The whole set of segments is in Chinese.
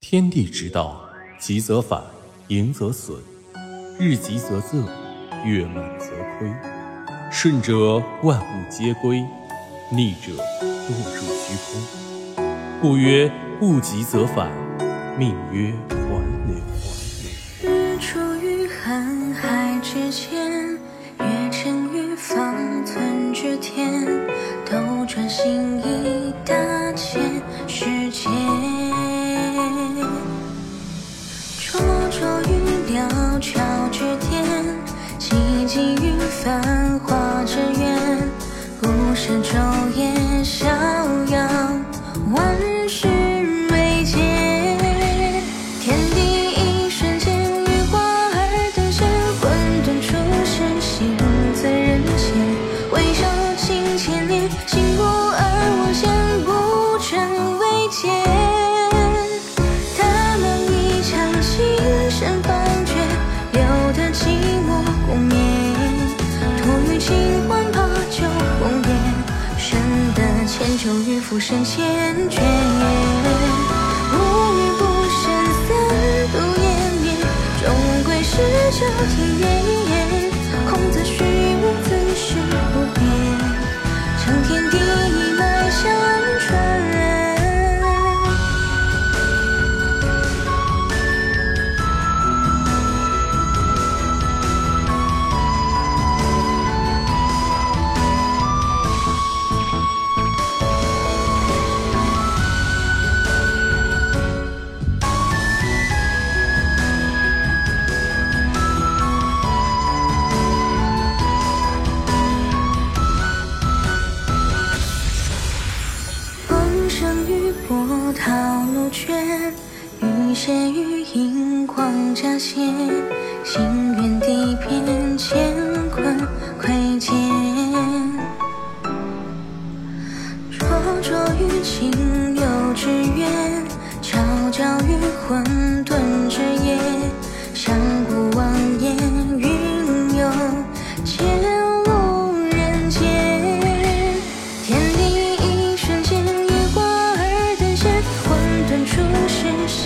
天地之道，极则反，盈则损，日极则仄，月满则亏。顺者万物皆归，逆者落入虚空。故曰物极则反，命曰环流。日出于瀚海之间，月沉于方寸之天，斗转星移大千世界。灼灼于辽峭千秋与浮生缱绻。无语不声，三度湮灭，终归是这天缘。空自虚涛怒卷，雨歇于银光乍现，心愿地偏，乾坤窥见。灼灼于情有之源，悄悄于魂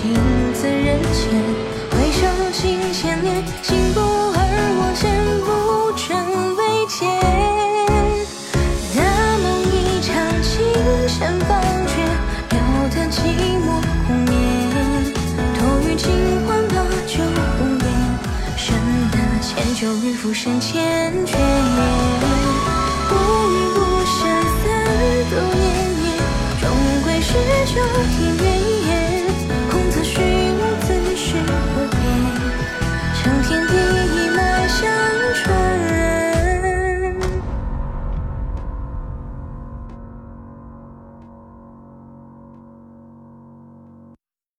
始，行自人间。回首经千年，行不而我先，不争未见。大梦一场，情深方觉，留得寂寞红颜。托于清欢把酒红颜，深得千秋与浮生缱绻。无语不声，三度湮灭，终归是这天